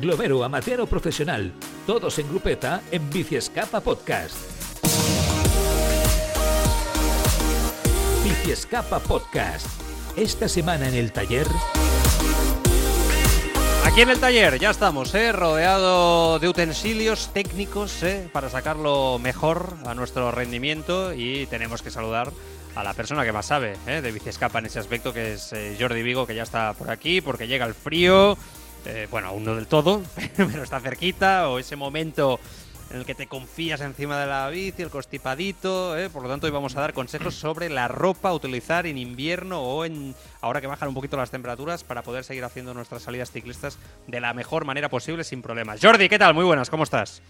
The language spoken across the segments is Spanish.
Globero amateur profesional, todos en grupeta en Biciescapa Podcast. Biciescapa Podcast. Esta semana en el taller. Aquí en el taller ya estamos, ¿eh? rodeado de utensilios técnicos ¿eh? para sacarlo mejor a nuestro rendimiento y tenemos que saludar a la persona que más sabe ¿eh? de Biciescapa en ese aspecto, que es eh, Jordi Vigo, que ya está por aquí porque llega el frío. Eh, bueno, aún no del todo, pero está cerquita, o ese momento en el que te confías encima de la bici, el constipadito, ¿eh? por lo tanto hoy vamos a dar consejos sobre la ropa a utilizar en invierno o en ahora que bajan un poquito las temperaturas para poder seguir haciendo nuestras salidas ciclistas de la mejor manera posible sin problemas. Jordi, ¿qué tal? Muy buenas, ¿cómo estás?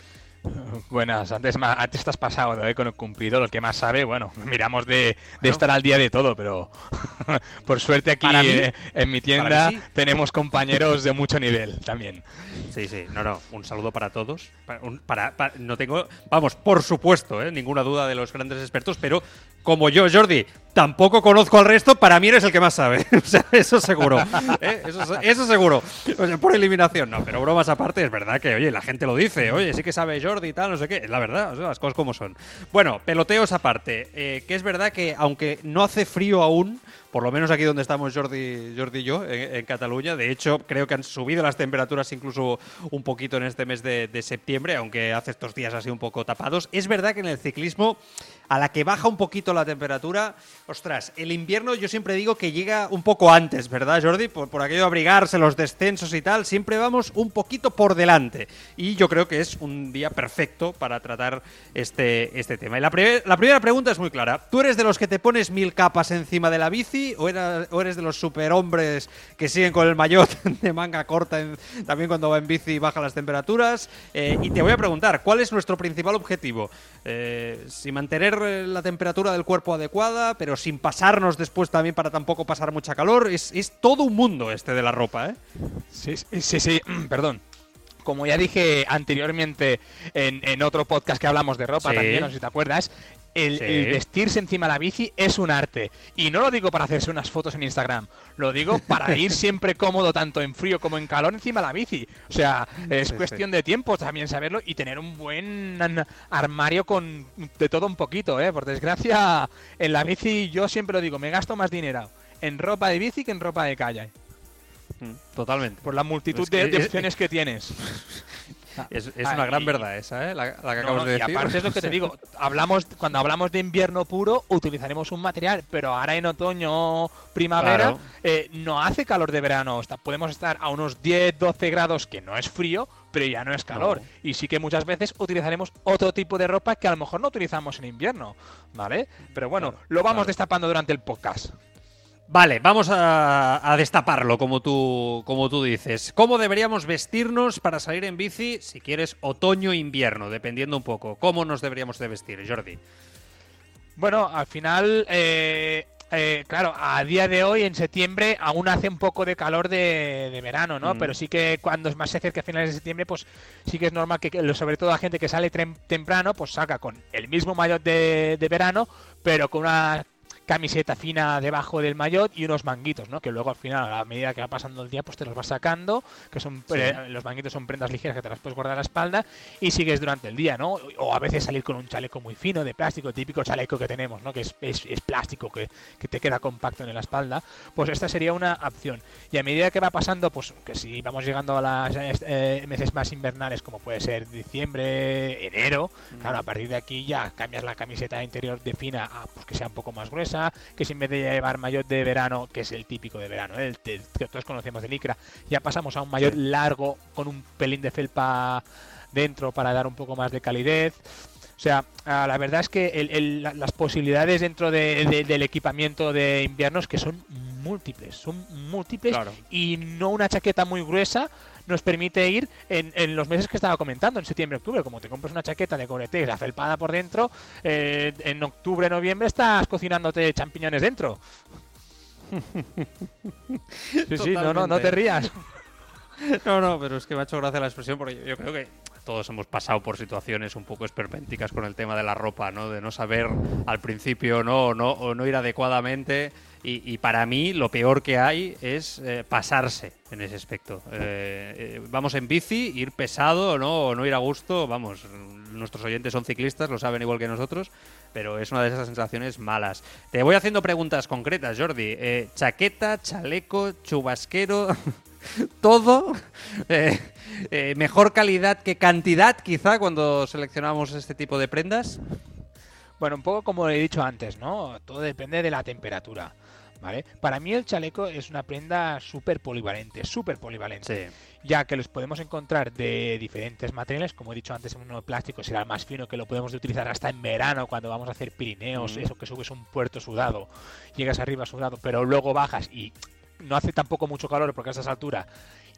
Buenas, antes, antes estás pasado ¿eh? con el cumplido, el que más sabe, bueno, miramos de, de estar al día de todo, pero por suerte aquí eh, en mi tienda sí. tenemos compañeros de mucho nivel también. Sí, sí, no, no, un saludo para todos. Para, un- para- para- no tengo, vamos, por supuesto, ¿eh? ninguna duda de los grandes expertos, pero como yo, Jordi, tampoco conozco al resto, para mí eres el que más sabe. o sea, eso seguro. ¿eh? Eso, eso seguro. Por eliminación, no, pero bromas aparte, es verdad que, oye, la gente lo dice, oye, sí que sabe Jordi y tal, no sé qué, es la verdad, o sea, las cosas como son. Bueno, peloteos aparte, eh, que es verdad que aunque no hace frío aún, por lo menos aquí donde estamos Jordi, Jordi y yo, en, Cataluña. De hecho, creo que han subido las temperaturas incluso un poquito en este mes de, septiembre, aunque hace estos días así un poco tapados. Es verdad que en el ciclismo, a la que baja un poquito la temperatura, ostras, el invierno yo siempre digo que llega un poco antes, ¿verdad, Jordi? Por, por aquello de abrigarse, los descensos y tal, siempre vamos un poquito por delante. Y yo creo que es un día perfecto para tratar este, este tema. Y la, la primera pregunta es muy clara. ¿Tú eres de los que te pones mil capas encima de la bici o, era- o eres de los superhombres que siguen con el maillot de manga corta en- también cuando va en bici y baja las temperaturas? Eh, y te voy a preguntar, ¿cuál es nuestro principal objetivo? Eh, si mantener eh, la temperatura del cuerpo adecuada, pero sin pasarnos después también para tampoco pasar mucha calor. Es, es todo un mundo este de la ropa, ¿eh? Sí, sí, sí, sí, perdón. Como ya dije anteriormente en, en otro podcast que hablamos de ropa Sí. también, no sé si te acuerdas, el, Sí. el vestirse encima de la bici es un arte. Y no lo digo para hacerse unas fotos en Instagram, lo digo para ir siempre cómodo tanto en frío como en calor encima de la bici. O sea, es Sí, sí. cuestión de tiempo también saberlo y tener un buen armario con de todo un poquito, ¿eh? Por desgracia, en la bici yo siempre lo digo, me gasto más dinero en ropa de bici que en ropa de calle. Totalmente. Por la multitud que de, de es- opciones que tienes. Es, es Ah, una gran y- verdad esa, ¿eh? La, la que No, acabas no, de y decir. aparte es lo que te digo, hablamos cuando hablamos de invierno puro utilizaremos un material, pero ahora en otoño, primavera, Claro. eh, no hace calor de verano, Está- podemos estar a unos 10, 12 grados, que no es frío, pero ya no es calor. No. Y sí que muchas veces utilizaremos otro tipo de ropa que a lo mejor no utilizamos en invierno, ¿vale? Pero bueno, Claro, lo vamos claro. destapando durante el podcast. Vale, vamos a, a destaparlo, como tú, como tú dices. ¿Cómo deberíamos vestirnos para salir en bici, si quieres, otoño o invierno, dependiendo un poco? ¿Cómo nos deberíamos de vestir, Jordi? Bueno, al final, eh, eh, claro, a día de hoy, en septiembre, aún hace un poco de calor de, de verano, ¿no? Mm. Pero sí que cuando es más se acerca a finales de septiembre, pues sí que es normal que, sobre todo la gente que sale temprano, pues saca con el mismo maillot de, de verano, pero con una camiseta fina debajo del maillot y unos manguitos, ¿no? Que luego al final, a la medida que va pasando el día, pues te los vas sacando, que son eh, los manguitos son prendas ligeras que te las puedes guardar a la espalda y sigues durante el día, ¿no? O a veces salir con un chaleco muy fino de plástico, típico chaleco que tenemos, ¿no? Que es, es- es plástico, que, que te queda compacto en la espalda. Pues esta sería una opción. Y a medida que va pasando, pues que si vamos llegando a las eh, meses más invernales, como puede ser diciembre, enero, claro, a partir de aquí ya cambias la camiseta interior de fina a pues, que sea un poco más gruesa, que si en vez de llevar maillot de verano, que es el típico de verano, ¿eh? el, el que todos conocemos de licra, ya pasamos a un maillot largo con un pelín de felpa dentro para dar un poco más de calidez. O sea, la verdad es que el- el- la- las posibilidades dentro de- de- del equipamiento de invierno es que son múltiples, son múltiples Claro. y no una chaqueta muy gruesa nos permite ir en, los meses que estaba comentando, en septiembre, octubre. Como te compras una chaqueta de Gore-Tex afelpada por dentro, eh, en octubre, noviembre estás cocinándote champiñones dentro. sí, sí, no, no, no te rías. No, no, pero es que me ha hecho gracia la expresión porque yo creo que todos hemos pasado por situaciones un poco esperpénticas con el tema de la ropa, ¿no? De no saber al principio no, no, o no ir adecuadamente. Y, para mí lo peor que hay es eh, pasarse en ese aspecto. Eh, eh, vamos en bici, ir pesado ¿no? o no ir a gusto. Vamos, nuestros oyentes son ciclistas, lo saben igual que nosotros, pero es una de esas sensaciones malas. Te voy haciendo preguntas concretas, Jordi. chaqueta, chaleco, chubasquero. todo. Mejor calidad que cantidad, quizá, cuando seleccionamos este tipo de prendas. Bueno, un poco como he dicho antes, ¿no? Todo depende de la temperatura. ¿Vale? Para mí el chaleco es una prenda súper polivalente, súper polivalente. Ya que los podemos encontrar de diferentes materiales, como he dicho antes, en uno de plástico será el más fino que lo podemos utilizar hasta en verano cuando vamos a hacer Pirineos, eso que subes un puerto sudado, llegas arriba sudado, pero luego bajas y no hace tampoco mucho calor porque a esas alturas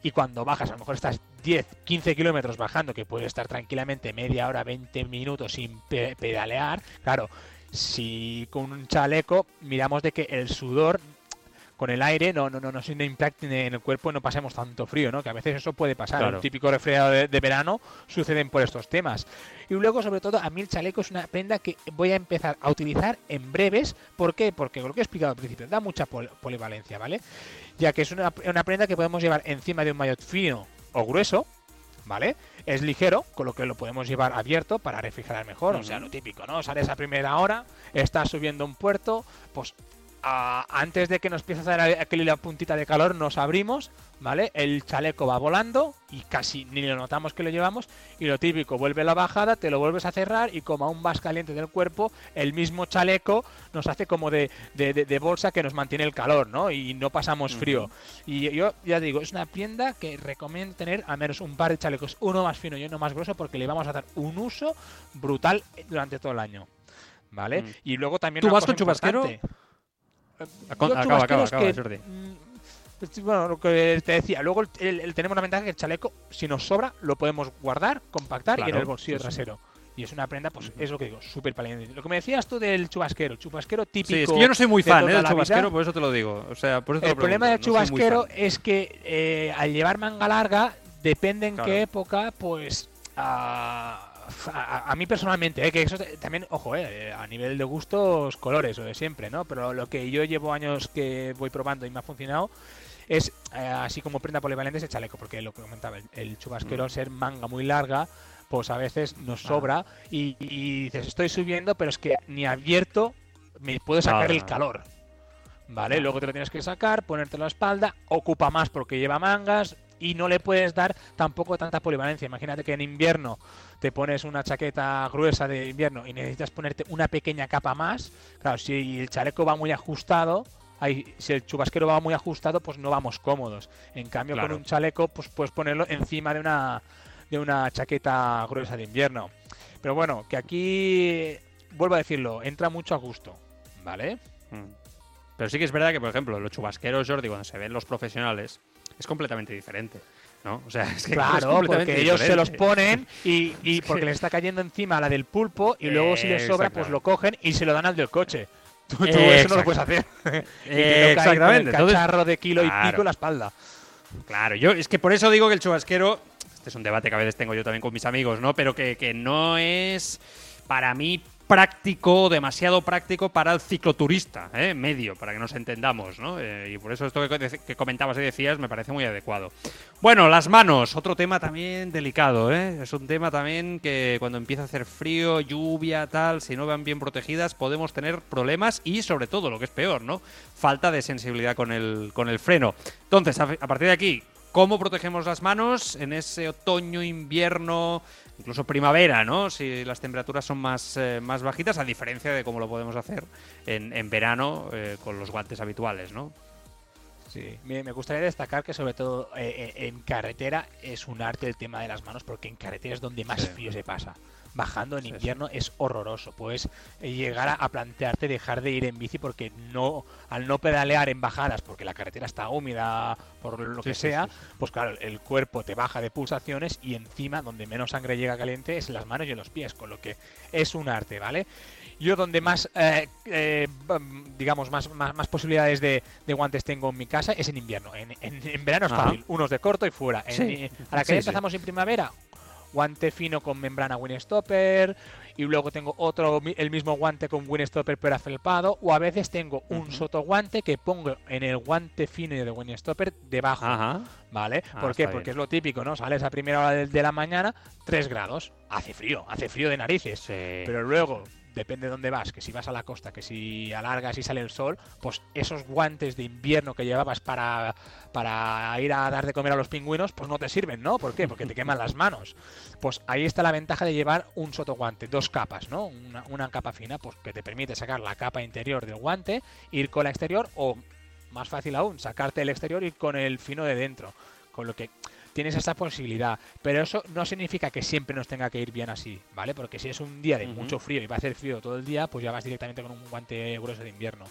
y cuando bajas, a lo mejor estás 10, 15 kilómetros bajando, que puede estar tranquilamente media hora, 20 minutos sin pedalear, claro, si con un chaleco miramos de que el sudor con el aire no, no, no, no se impacte en el cuerpo y no pasemos tanto frío, ¿no? Que a veces eso puede pasar. Un típico resfriado de, verano suceden por estos temas. Y luego, sobre todo, a mí el chaleco es una prenda que voy a empezar a utilizar en breves. ¿Por qué? Porque lo que he explicado al principio, da mucha polivalencia, ¿vale? Ya que es una, una prenda que podemos llevar encima de un maillot fino o grueso, ¿vale? Es ligero, con lo que lo podemos llevar abierto para refrigerar mejor, o sea, lo típico, ¿no? Sales a primera hora, estás subiendo un puerto, pues antes de que nos empiece a dar aquella puntita de calor, nos abrimos, ¿vale? El chaleco va volando y casi ni lo notamos que lo llevamos. Y lo típico, vuelve la bajada, te lo vuelves a cerrar y como aún vas caliente del cuerpo, el mismo chaleco nos hace como de, bolsa que nos mantiene el calor, ¿no? Y no pasamos frío. Y yo ya digo, es una prenda que recomiendo tener al menos un par de chalecos, uno más fino y uno más grueso, porque le vamos a dar un uso brutal durante todo el año. ¿Vale? Mm. Y luego también... ¿Tú vas con chubasquero? Acaba, acaba, acaba, Jordi. Mm, pues, bueno, lo que te decía, luego el, tenemos la ventaja que el chaleco, si nos sobra, lo podemos guardar, compactar y en el bolsillo trasero. Y es una prenda, pues es lo que digo, súper paliente. Lo que me decías tú del chubasquero, chubasquero típico. Sí, es que yo no soy muy fan ¿eh? del chubasquero, por eso te lo digo. O sea, por eso el problema del chubasquero es que eh, al llevar manga larga, depende en qué época, pues. Uh, a, mí personalmente, eh, que eso también, ojo, eh, a nivel de gustos, colores, o de siempre, ¿no? Pero lo que yo llevo años que voy probando y me ha funcionado es, eh, así como prenda polivalente, ese chaleco, porque lo que comentaba, el, chubasquero, mm. ser manga muy larga, pues a veces nos sobra y, dices, estoy subiendo, pero es que ni abierto me puedo sacar el calor. ¿Vale? Luego te lo tienes que sacar, ponerte la espalda, ocupa más porque lleva mangas, y no le puedes dar tampoco tanta polivalencia. Imagínate que en invierno te pones una chaqueta gruesa de invierno y necesitas ponerte una pequeña capa más. Claro, si el chaleco va muy ajustado, ahí, si el chubasquero va muy ajustado, pues no vamos cómodos. En cambio, con un chaleco, pues puedes ponerlo encima de una, de una chaqueta gruesa de invierno. Pero bueno, que aquí, vuelvo a decirlo, entra mucho a gusto, ¿vale? Mm. Pero sí que es verdad que, por ejemplo, los chubasqueros, Jordi, cuando se ven los profesionales, es completamente diferente. ¿no? O sea, es que claro, porque ellos se los ponen y, y porque les está cayendo encima la del pulpo y luego si les sobra pues lo cogen y se lo dan al del coche. Tú, eso no lo puedes hacer. Exactamente. el cacharro de kilo y pico en la espalda. Claro, yo es que por eso digo que el chubasquero, este es un debate que a veces tengo yo también con mis amigos, ¿no? Pero que, que no es para mí práctico, demasiado práctico para el cicloturista, ¿eh? medio, para que nos entendamos, ¿no? Eh, y por eso esto que, comentabas y decías me parece muy adecuado. Bueno, las manos, otro tema también delicado, ¿eh? Es un tema también que cuando empieza a hacer frío, lluvia, tal, si no van bien protegidas, podemos tener problemas y sobre todo, lo que es peor, ¿no? Falta de sensibilidad con el, con el freno. Entonces, a partir de aquí, ¿Cómo protegemos las manos en ese otoño, invierno, incluso primavera, ¿no? Si las temperaturas son más, eh, más bajitas, a diferencia de cómo lo podemos hacer en, en verano eh, con los guantes habituales, ¿no? Sí, me, gustaría destacar que sobre todo eh, en carretera es un arte el tema de las manos porque en carretera es donde más frío se pasa. Bajando en invierno es horroroso. Puedes llegar a, plantearte dejar de ir en bici porque no, al no pedalear en bajadas, porque la carretera está húmeda, por lo que sea, pues claro, el cuerpo te baja de pulsaciones y encima donde menos sangre llega caliente es en las manos y en los pies, con lo que es un arte, ¿vale? Yo donde más, eh, eh, digamos, más, más, posibilidades de, guantes tengo en mi casa es en invierno. En, en, verano es fácil, unos de corto y fuera. a la que empezamos en primavera, guante fino con membrana Winstopper y luego tengo otro el mismo guante con Winstopper pero afelpado o a veces tengo un soto guante que pongo en el guante fino de Winstopper debajo, ¿vale? Ah, ¿Por qué? Porque es lo típico, ¿no? Sales a primera hora de, la mañana, 3 grados, hace frío, hace frío de narices, pero luego depende de dónde vas, que si vas a la costa, que si alargas y sale el sol, pues esos guantes de invierno que llevabas para, para ir a dar de comer a los pingüinos, pues no te sirven, ¿no? ¿Por qué? Porque te queman las manos. Pues ahí está la ventaja de llevar un sotoguante, dos capas, ¿no? Una, una capa fina, pues que te permite sacar la capa interior del guante, ir con la exterior o, más fácil aún, sacarte el exterior y con el fino de dentro. Con lo que tienes esta posibilidad. Pero eso no significa que siempre nos tenga que ir bien así, ¿vale? Porque si es un día de mucho frío y va a hacer frío todo el día, pues ya vas directamente con un guante grueso de invierno.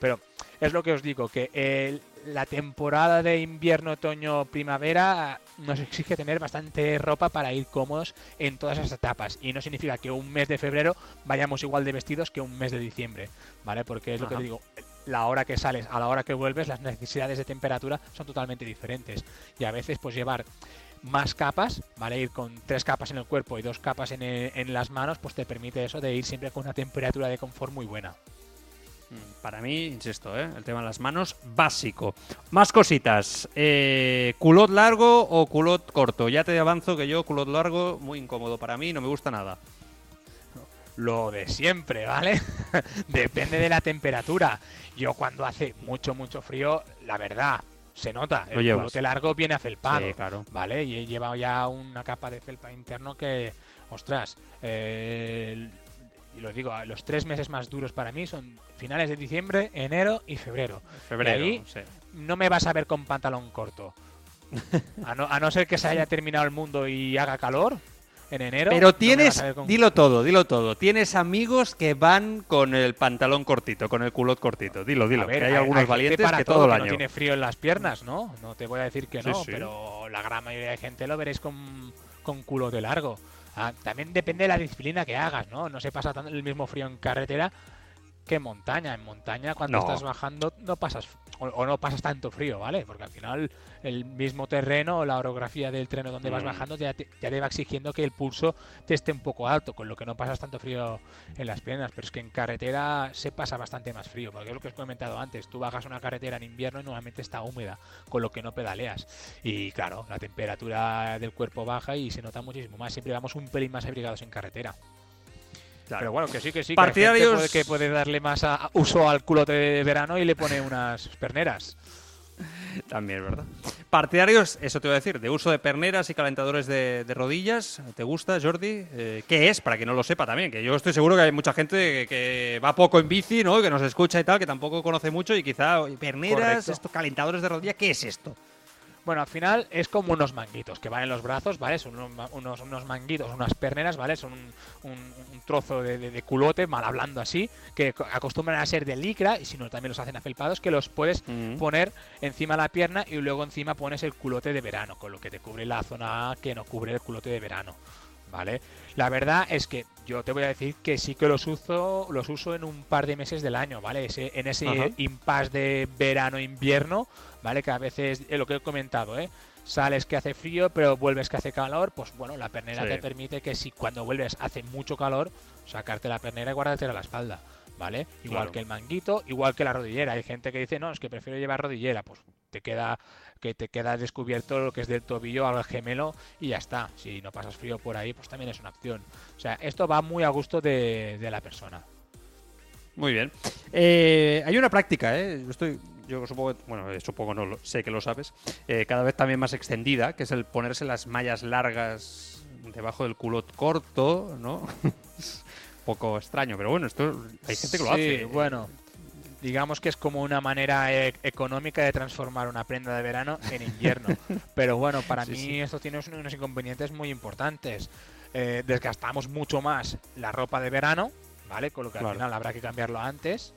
Pero es lo que os digo, que la temporada de invierno, otoño, primavera nos exige tener bastante ropa para ir cómodos en todas esas etapas. Y no significa que un mes de febrero vayamos igual de vestidos que un mes de diciembre, ¿vale? Porque es lo que digo, la hora que sales a la hora que vuelves, las necesidades de temperatura son totalmente diferentes. Y a veces, pues llevar más capas, ¿vale? Ir con tres capas en el cuerpo y dos capas en, en las manos, pues te permite eso de ir siempre con una temperatura de confort muy buena. Mm, para mí, insisto, ¿eh? el tema de las manos, básico. Más cositas. Eh, ¿Culot largo o culot corto? Ya te avanzo que yo, culot largo, muy incómodo para mí, no me gusta nada lo de siempre, ¿vale? Depende de la temperatura. Yo cuando hace mucho, mucho frío, la verdad, se nota. El culote largo viene afelpado, claro. ¿vale? Y he llevado ya una capa de felpa interno que, ostras, eh, y lo digo, los tres meses más duros para mí son finales de diciembre, enero y febrero. Febrero, y ahí no me vas a ver con pantalón corto. A no, a no ser que se haya terminado el mundo y haga calor, en enero. Pero tienes, dilo todo, dilo todo. Tienes amigos que van con el pantalón cortito, con el culot cortito. Dilo, dilo. que hay, algunos valientes que todo, el año. no tiene frío en las piernas, ¿no? No te voy a decir que no, pero la gran mayoría de gente lo veréis con, con culote largo. Ah, también depende de la disciplina que hagas, ¿no? No se pasa el mismo frío en carretera que en montaña. En montaña, cuando estás bajando, no pasas o, no pasas tanto frío, ¿vale? Porque al final el mismo terreno o la orografía del terreno donde vas mm. bajando ya te, ya te va exigiendo que el pulso te esté un poco alto, con lo que no pasas tanto frío en las piernas. Pero es que en carretera se pasa bastante más frío, porque es lo que os he comentado antes. Tú bajas una carretera en invierno y normalmente está húmeda, con lo que no pedaleas. Y claro, la temperatura del cuerpo baja y se nota muchísimo más. Siempre vamos un pelín más abrigados en carretera. Pero bueno, que sí, que sí. Partidarios... Que, puede, darle más uso al culote de verano y le pone unas perneras. También, ¿verdad? Partidarios, eso te voy a decir, de uso de perneras y calentadores de, rodillas. ¿Te gusta, Jordi? Eh, ¿Qué es? Para que no lo sepa también, que yo estoy seguro que hay mucha gente que, va poco en bici, ¿no? Que nos escucha y tal, que tampoco conoce mucho y quizá perneras, estos calentadores de rodilla, ¿qué es esto? Bueno, al final es como unos manguitos que van en los brazos, ¿vale? Son unos, unos, manguitos, unas perneras, ¿vale? Son un, trozo de, culote, mal hablando así, que acostumbran a ser de licra, y si no también los hacen afelpados, que los puedes poner encima de la pierna y luego encima pones el culote de verano, con lo que te cubre la zona que no cubre el culote de verano. ¿Vale? La verdad es que yo te voy a decir que sí que los uso, los uso en un par de meses del año, ¿vale? Ese, en ese impasse de verano-invierno, ¿vale? Que a veces, es lo que he comentado, ¿eh? Sales que hace frío, pero vuelves que hace calor, pues bueno, la pernera te permite que si cuando vuelves hace mucho calor, sacarte la pernera y guardártela a la espalda, ¿vale? Igual que el manguito, igual que la rodillera. Hay gente que dice, no, es que prefiero llevar rodillera, pues te queda que te queda descubierto lo que es del tobillo al gemelo y ya está. Si no pasas frío por ahí, pues también es una opción. O sea, esto va muy a gusto de, de la persona. Muy bien. Eh, hay una práctica, ¿eh? Yo estoy, yo supongo, bueno, eh, supongo no, sé que lo sabes, eh, cada vez también más extendida, que es el ponerse las mallas largas debajo del culot corto, ¿no? poco extraño, pero bueno, esto hay gente que lo hace. bueno, digamos que es como una manera e-, económica de transformar una prenda de verano en invierno. pero bueno, para mí esto tiene unos inconvenientes muy importantes. eh, desgastamos mucho más la ropa de verano, ¿vale? Con lo que Claro. al final habrá que cambiarlo antes.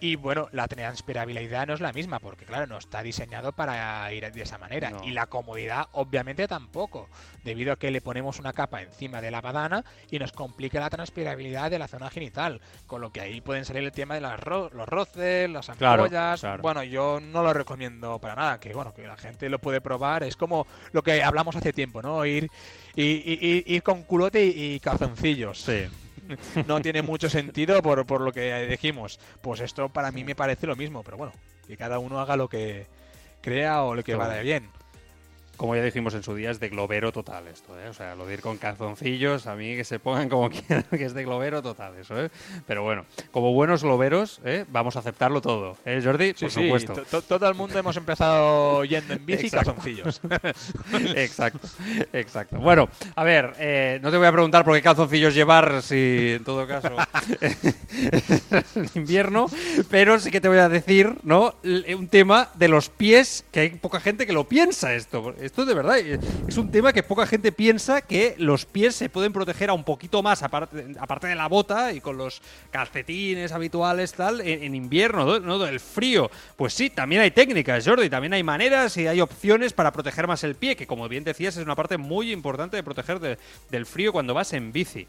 Y bueno, la transpirabilidad no es la misma, porque claro, no está diseñado para ir de esa manera. No. Y la comodidad, obviamente, tampoco, debido a que le ponemos una capa encima de la badana y nos complica la transpirabilidad de la zona genital. Con lo que ahí pueden salir el tema de las ro- los roces, las ampollas. claro. Bueno, yo no lo recomiendo para nada, que bueno, que la gente lo puede probar. Es como lo que hablamos hace tiempo, ¿no? Ir, y- y- ir con culote y, y calzoncillos Sí. No tiene mucho sentido por, por lo que dijimos. Pues esto para mí me parece lo mismo, pero bueno, que cada uno haga lo que crea o lo que vaya bien. Como ya dijimos en su día, es de globero total esto, ¿eh? O sea, lo de ir con calzoncillos, a mí que se pongan como quieran, que es de globero total eso, ¿eh? Pero bueno, como buenos globeros, ¿eh? Vamos a aceptarlo todo, ¿eh, Jordi? Sí, Por sí, supuesto. to- to- todo el mundo hemos empezado yendo en bici y calzoncillos. Exacto, exacto. Bueno, a ver, eh, no te voy a preguntar por qué calzoncillos llevar si en todo caso es invierno, pero sí que te voy a decir, ¿no? Un tema de los pies, que hay poca gente que lo piensa esto. Esto de verdad eh, es un tema que poca gente piensa que los pies se pueden proteger a un poquito más, aparte, aparte de la bota y con los calcetines habituales, tal, en, en invierno, ¿no? ¿no? Del frío. Pues sí, también hay técnicas, Jordi, también hay maneras y hay opciones para proteger más el pie, que como bien decías es una parte muy importante de proteger de- del frío cuando vas en bici.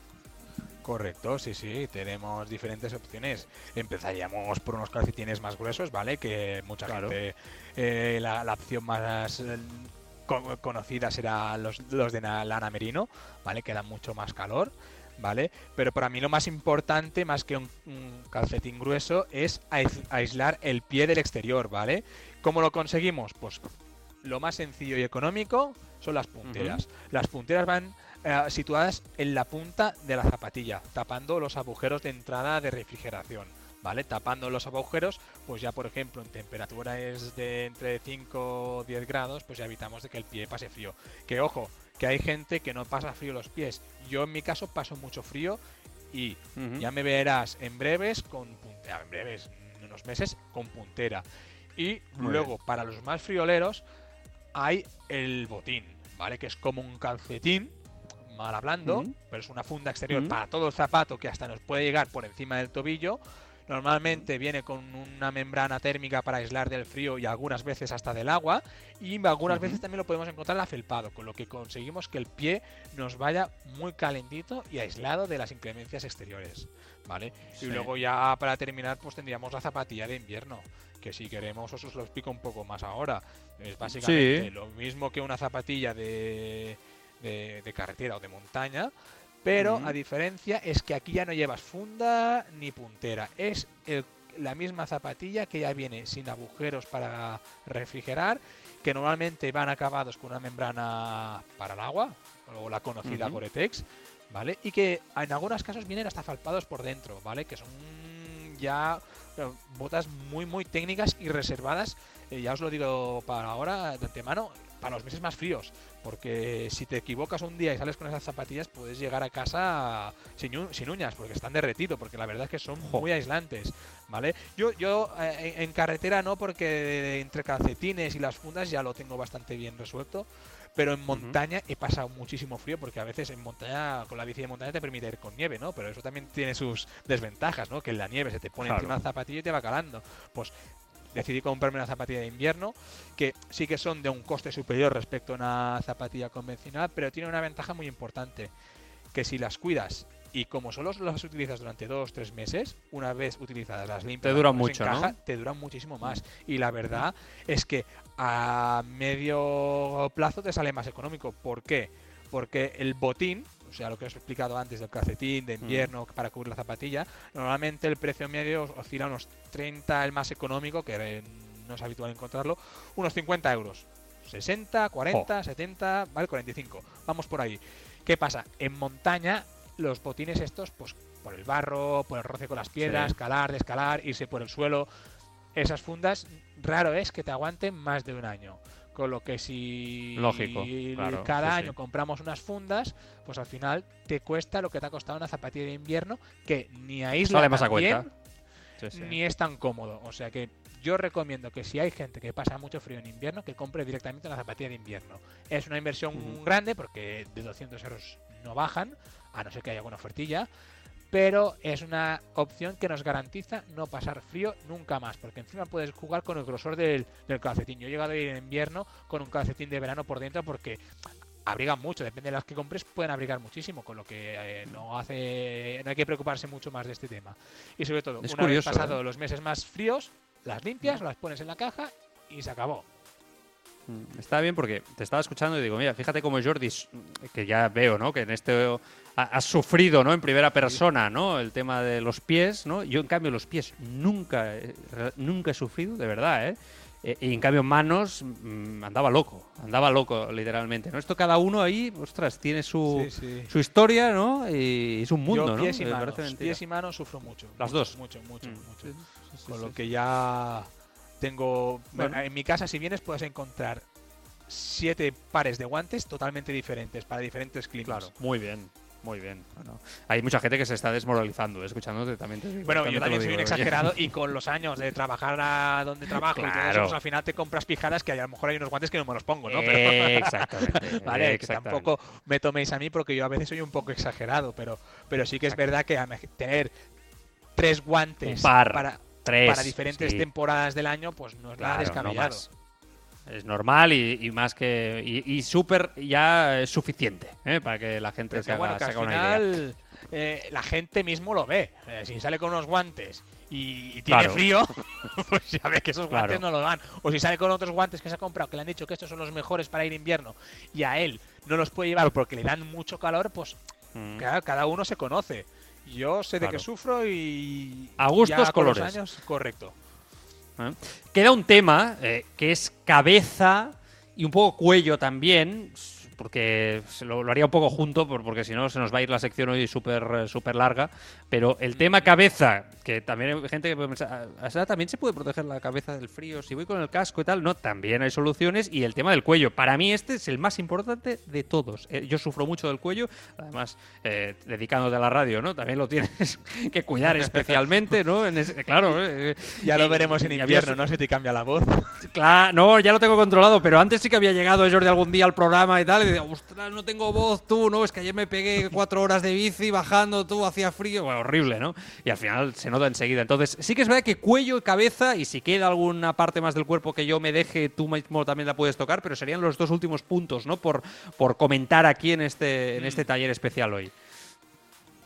Correcto, sí, sí, tenemos diferentes opciones. Empezaríamos por unos calcetines más gruesos, ¿vale? Que mucha Claro. gente, eh, la, la opción más eh, co- conocida será los, los de na- lana merino, ¿vale? Que dan mucho más calor, ¿vale? Pero para mí lo más importante, más que un, un calcetín grueso, es ais- aislar el pie del exterior, ¿vale? ¿Cómo lo conseguimos? Pues lo más sencillo y económico son las punteras. Las punteras van eh, situadas en la punta de la zapatilla, tapando los agujeros de entrada de refrigeración. ¿Vale? Tapando los agujeros, pues ya por ejemplo en temperaturas de entre 5 o 10 grados, pues ya evitamos de que el pie pase frío. Que ojo, que hay gente que no pasa frío los pies. Yo en mi caso paso mucho frío y ya me verás en breves con puntera, en breves, en unos meses con puntera. Y Muy luego, para los más frioleros, hay el botín, ¿vale? Que es como un calcetín, mal hablando, pero es una funda exterior para todo el zapato que hasta nos puede llegar por encima del tobillo. Normalmente viene con una membrana térmica para aislar del frío y algunas veces hasta del agua. Y algunas veces también lo podemos encontrar afelpado, con lo que conseguimos que el pie nos vaya muy calentito y aislado de las inclemencias exteriores. ¿Vale? Sí. Y luego ya para terminar, pues tendríamos la zapatilla de invierno. Que si queremos, os lo explico un poco más ahora. Es básicamente Sí. lo mismo que una zapatilla de, de, de carretera o de montaña. Pero a diferencia es que aquí ya no llevas funda ni puntera. Es el- la misma zapatilla que ya viene sin agujeros para refrigerar, que normalmente van acabados con una membrana para el agua, o la conocida Ujú. Gore-Tex, ¿vale? Y que en algunos casos vienen hasta falpados por dentro, ¿vale? Que son ya botas muy, muy técnicas y reservadas, eh, ya os lo digo para ahora, de antemano, para los meses más fríos. Porque si te equivocas un día y sales con esas zapatillas, puedes llegar a casa sin, uñas, porque están derretido, porque la verdad es que son muy aislantes, ¿vale? Yo, yo eh, en, carretera no, porque entre calcetines y las fundas ya lo tengo bastante bien resuelto. Pero en montaña he pasado muchísimo frío porque a veces en montaña, con la bici de montaña te permite ir con nieve, ¿no? Pero eso también tiene sus desventajas, ¿no? Que en la nieve se te pone Claro. encima la zapatilla y te va calando. Pues decidí comprarme una zapatilla de invierno que sí que son de un coste superior respecto a una zapatilla convencional, pero tiene una ventaja muy importante, que si las cuidas y como solo las utilizas durante dos tres meses, una vez utilizadas las limpias, Te duran mucho, ¿no? te duran muchísimo más. Y la verdad es que a medio plazo te sale más económico. ¿Por qué? Porque el botín, o sea, lo que os he explicado antes del calcetín de invierno para cubrir la zapatilla, normalmente el precio medio os- oscila unos 30, el más económico, que no es habitual encontrarlo, unos 50 euros. 60, 40, 70, vale, 45. Vamos por ahí. ¿Qué pasa? En montaña, los botines estos, pues por el barro, por el roce con las piedras, Sí. escalar, descalar, irse por el suelo, esas fundas, raro es que te aguanten más de un año. Con lo que si Lógico, claro, cada sí, año sí. compramos unas fundas, pues al final te cuesta lo que te ha costado una zapatilla de invierno que ni aísla Sale más a cuenta. Sí, ni es tan cómodo. O sea que yo recomiendo que si hay gente que pasa mucho frío en invierno, que compre directamente una zapatilla de invierno. Es una inversión grande porque de 200 euros no bajan, a no ser que haya alguna ofertilla, pero es una opción que nos garantiza no pasar frío nunca más, porque encima puedes jugar con el grosor del, del calcetín. Yo he llegado a ir en invierno con un calcetín de verano por dentro porque abrigan mucho, depende de las que compres, pueden abrigar muchísimo, con lo que eh, no hace no hay que preocuparse mucho más de este tema. Y sobre todo, Es una curioso, vez pasado ¿eh? los meses más fríos, las limpias, las pones en la caja y se acabó. Mm, Está bien porque te estaba escuchando y digo, mira, fíjate como Jordi, s- que ya veo, ¿no? Que en este ha- has sufrido, ¿no? En primera persona, ¿no? El tema de los pies, ¿no? Yo en cambio los pies nunca, he- re- nunca he sufrido, de verdad, ¿eh? Eh, Y en cambio manos mm, andaba loco, andaba loco literalmente, ¿no? Esto cada uno ahí, ostras, tiene su, sí. su historia, ¿no? Y es un mundo, Yo ¿no? pies y Me manos, pies y manos sufro mucho. Las mucho, dos. Mucho, mucho, Mm. mucho. Sí, sí, sí, Con sí. lo que ya tengo... Bueno. En mi casa, si vienes, puedes encontrar siete pares de guantes totalmente diferentes para diferentes climas. Claro, muy bien, muy bien. Bueno, hay mucha gente que se está desmoralizando, ¿eh? escuchándote también. te digo, Bueno, yo también soy un oye. exagerado y con los años de trabajar a donde trabajo y todo eso, pues al final te compras pijadas que a lo mejor hay unos guantes que no me los pongo, ¿no? Pero, Eh, exactamente. vale, que tampoco me toméis a mí porque yo a veces soy un poco exagerado, pero, pero sí que es verdad que a tener tres guantes para, Tres, para diferentes sí, temporadas del año, pues no es nada claro, no descabellado. más. Es normal y, y más que. Y, y súper ya es suficiente ¿eh? para que la gente Pero se haga, bueno, que se al idea. final eh, la gente mismo lo ve. Eh, si sale con unos guantes y, y tiene Claro. frío, pues ya ve que esos guantes Claro. no lo dan. O si sale con otros guantes que se ha comprado, que le han dicho que estos son los mejores para ir invierno, y a él no los puede llevar porque le dan mucho calor, pues Mm. cada uno se conoce. Yo sé de qué sufro y. A gustos, ya con los colores. años, correcto. ¿eh? Queda un tema eh, que es cabeza y un poco cuello también, porque lo, lo haría un poco junto, por- porque si no se nos va a ir la sección hoy súper eh, súper larga. Pero el tema cabeza, que también hay gente que puede pensar, "Ah, también se puede proteger la cabeza del frío si voy con el casco y tal. No, también hay soluciones. Y el tema del cuello, para mí este es el más importante de todos. Eh, yo sufro mucho del cuello, además, eh, dedicándote a la radio, ¿no? También lo tienes que cuidar especialmente, ¿no? En ese- claro, eh, Ya lo veremos en invierno, ¿no? Si te cambia la voz. Claro, no, ya lo tengo controlado, pero antes sí que había llegado Jordi algún día al programa y tal, y ostras, no tengo voz tú, no, es que ayer me pegué cuatro horas de bici bajando tú, hacía frío, bueno, horrible, ¿no? Y al final se nota enseguida. Entonces, sí que es verdad que cuello y cabeza, y si queda alguna parte más del cuerpo que yo me deje, tú mismo también la puedes tocar, pero serían los dos últimos puntos, ¿no? Por, por comentar aquí en este, en este taller especial hoy.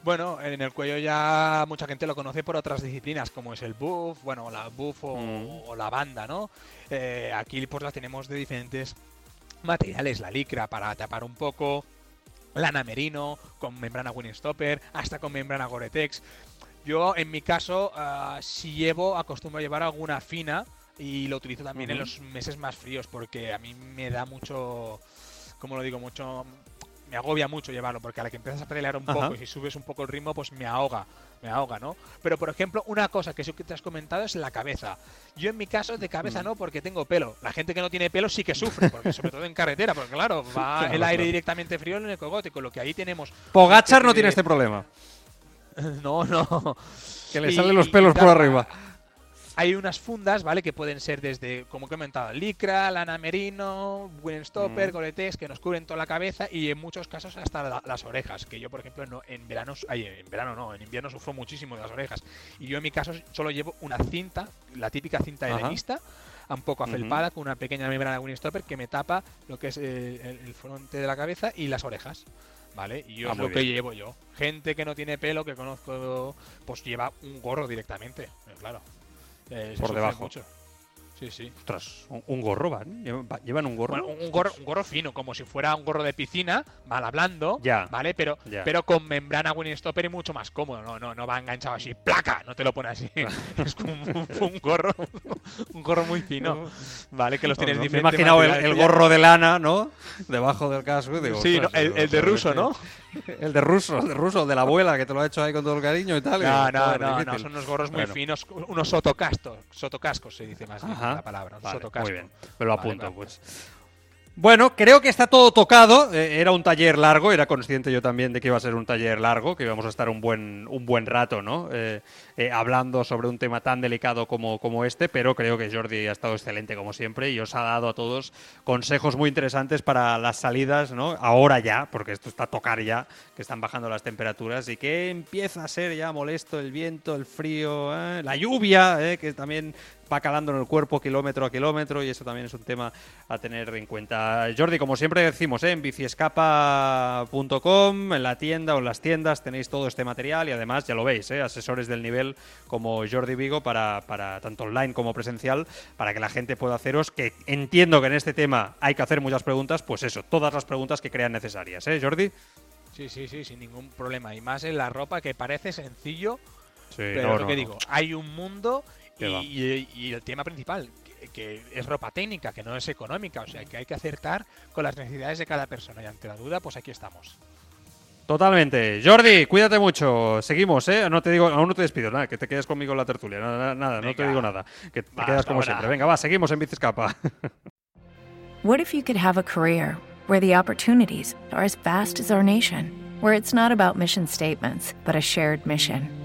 Bueno, en el cuello ya mucha gente lo conoce por otras disciplinas, como es el buff, bueno, la buff o, Mm. o la banda, ¿no? Eh, aquí pues la tenemos de diferentes materiales, la licra para tapar un poco, lana merino, con membrana Winstopper, hasta con membrana Gore-Tex. Yo, en mi caso, ah, si llevo, acostumbro a llevar alguna fina y lo utilizo también en los meses más fríos porque a mí me da mucho, como lo digo, mucho me agobia mucho llevarlo, porque a la que empiezas a pelear un Ajá. poco y si subes un poco el ritmo, pues me ahoga, me ahoga, ¿no? Pero, por ejemplo, una cosa que sí que te has comentado es la cabeza. Yo en mi caso de cabeza Mm. no, porque tengo pelo. La gente que no tiene pelo sí que sufre, porque sobre todo en carretera, porque claro, va Claro, el aire claro. directamente frío en el cogote, con lo que ahí tenemos... Pogachar no tiene este problema, No, no. que le Y- salen los pelos por arriba. Hay unas fundas, ¿vale? Que pueden ser desde, como he comentado, licra, lana merino, Winstopper, Mm. Gore-Tex, que nos cubren toda la cabeza y en muchos casos hasta la- las orejas. Que yo, por ejemplo, no, en verano, ay, en verano no, en invierno sufro muchísimo de las orejas. Y yo en mi caso solo llevo una cinta, la típica cinta Ajá. helenista, un poco afelpada, con una pequeña membrana Winstopper que me tapa lo que es el, el- el fronte de la cabeza y las orejas. ¿Vale? Y yo Ah, es lo que llevo yo. Gente que no tiene pelo, que conozco, pues lleva un gorro directamente. eh, Claro. Eh, Por debajo. mucho. Sí, sí. Ostras, un, un gorro van, llevan un gorro. Bueno, un, gorro, un gorro fino, como si fuera un gorro de piscina, mal hablando, Ya. ¿vale? Pero, Ya. pero con membrana Winstopper y mucho más cómodo. No, no, no va enganchado así, placa, no te lo pone así. es como un, un gorro, un gorro muy fino, ¿vale? Que los tienes No, me he diferentes imaginado el, gorro de lana, ¿no? Debajo del casco. y digo, Sí, ¿no? el, de ruso, este- ¿no? El de ruso, el de ruso, el de la abuela, que te lo ha hecho ahí con todo el cariño y tal. y No, no, no, no, son unos gorros muy Bueno. finos, unos sotocastos, sotocascos se dice más Ajá. la palabra, Vale, sotocasco. muy bien, me lo Vale, apunto, vale. pues. Bueno, creo que está todo tocado. Eh, era un taller largo, era consciente yo también de que iba a ser un taller largo, que íbamos a estar un buen, un buen rato, ¿no? Eh, eh, hablando sobre un tema tan delicado como, como este, pero creo que Jordi ha estado excelente como siempre y os ha dado a todos consejos muy interesantes para las salidas, ¿no? Ahora ya, porque esto está a tocar ya, que están bajando las temperaturas y que empieza a ser ya molesto el viento, el frío, la lluvia, que también va calando en el cuerpo kilómetro a kilómetro y eso también es un tema a tener en cuenta. Jordi, como siempre decimos, ¿eh? en biciescapa.com, en la tienda o en las tiendas tenéis todo este material y además, ya lo veis, ¿eh? asesores del nivel como Jordi Vigo para, para tanto online como presencial, para que la gente pueda haceros, que entiendo que en este tema hay que hacer muchas preguntas, pues eso, todas las preguntas que crean necesarias, ¿eh, Jordi? Sí, sí, sí, sin ningún problema. Y más en la ropa que parece sencillo, pero lo que digo, hay un mundo y, el tema principal, que, es ropa técnica, que no es económica, o sea que hay que acertar con las necesidades de cada persona y ante la duda, pues aquí estamos. Totalmente. Jordi, cuídate mucho. Seguimos, ¿eh? No te digo, aún no te despido, nada, que te quedes conmigo en la tertulia. Nada, nada, no te digo nada. Que te quedas como siempre. Venga, va, seguimos en Bicescapa. What if you could have a career where the opportunities are as vast as our nation, where it's not about mission statements, but a shared mission?